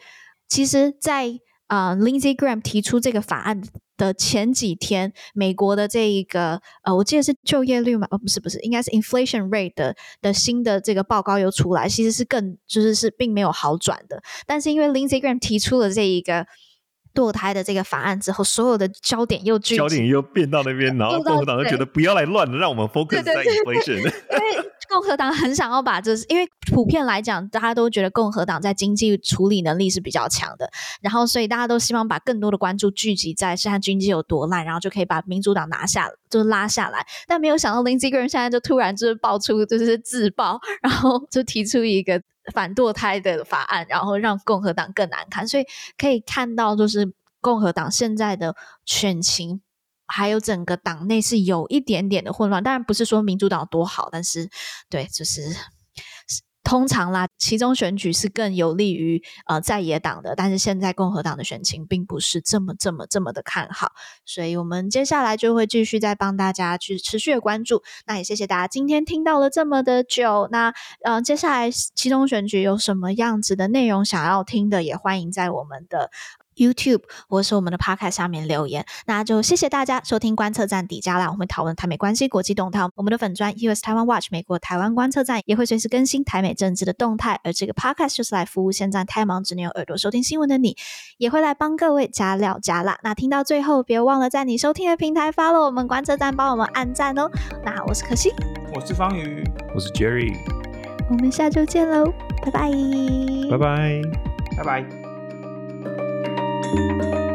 其实在，啊 Lindsey Graham 提出这个法案的前几天，美国的这一个呃，我记得是就业率嘛，哦不是不是，应该是 inflation rate 的的新的这个报告又出来，其实是更就是是并没有好转的。但是因为 Lindsey Graham 提出了这一个。堕胎的这个法案之后，所有的焦点又聚焦点又变到那边，然后共和党就觉得不要来乱了，让我们 focus 在 inflation。因为共和党很想要把这，因为普遍来讲，大家都觉得共和党在经济处理能力是比较强的，然后所以大家都希望把更多的关注聚集在现在经济有多烂，然后就可以把民主党拿下，就是拉下来。但没有想到，Lindsey Graham 现在就突然就是爆出就是自爆，然后就提出一个。反堕胎的法案，然后让共和党更难看，所以可以看到，就是共和党现在的选情，还有整个党内是有一点点的混乱。当然不是说民主党多好，但是对，就是通常啦，其中选举是更有利于呃在野党的，但是现在共和党的选情并不是这么这么这么的看好，所以我们接下来就会继续再帮大家去持续的关注。那也谢谢大家今天听到了这么的久。那呃，接下来其中选举有什么样子的内容想要听的，也欢迎在我们的。YouTube 或是我们的 Podcast 下面留言，那就谢谢大家收听观测站底加啦。我们讨论台美关系国际动态，我们的粉专 US Taiwan Watch 美国台湾观测站也会随时更新台美政治的动态。而这个 Podcast 就是来服务现在太忙只能用耳朵收听新闻的你，也会来帮各位加料加辣。那听到最后，别忘了在你收听的平台 follow 我们观测站，帮我们按赞哦。那我是可心，我是方宇，我是 Jerry，我们下周见喽，拜拜，拜拜，拜拜。thank you